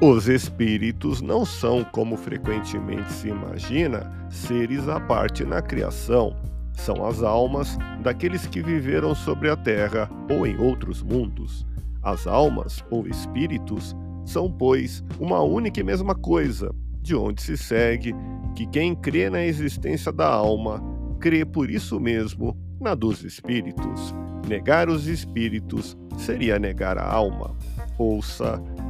Os espíritos não são, como frequentemente se imagina, seres à parte na criação. São as almas daqueles que viveram sobre a terra ou em outros mundos. As almas, ou espíritos, são, pois, uma única e mesma coisa, de onde se segue que quem crê na existência da alma, crê por isso mesmo na dos espíritos. Negar os espíritos seria negar a alma. Ouça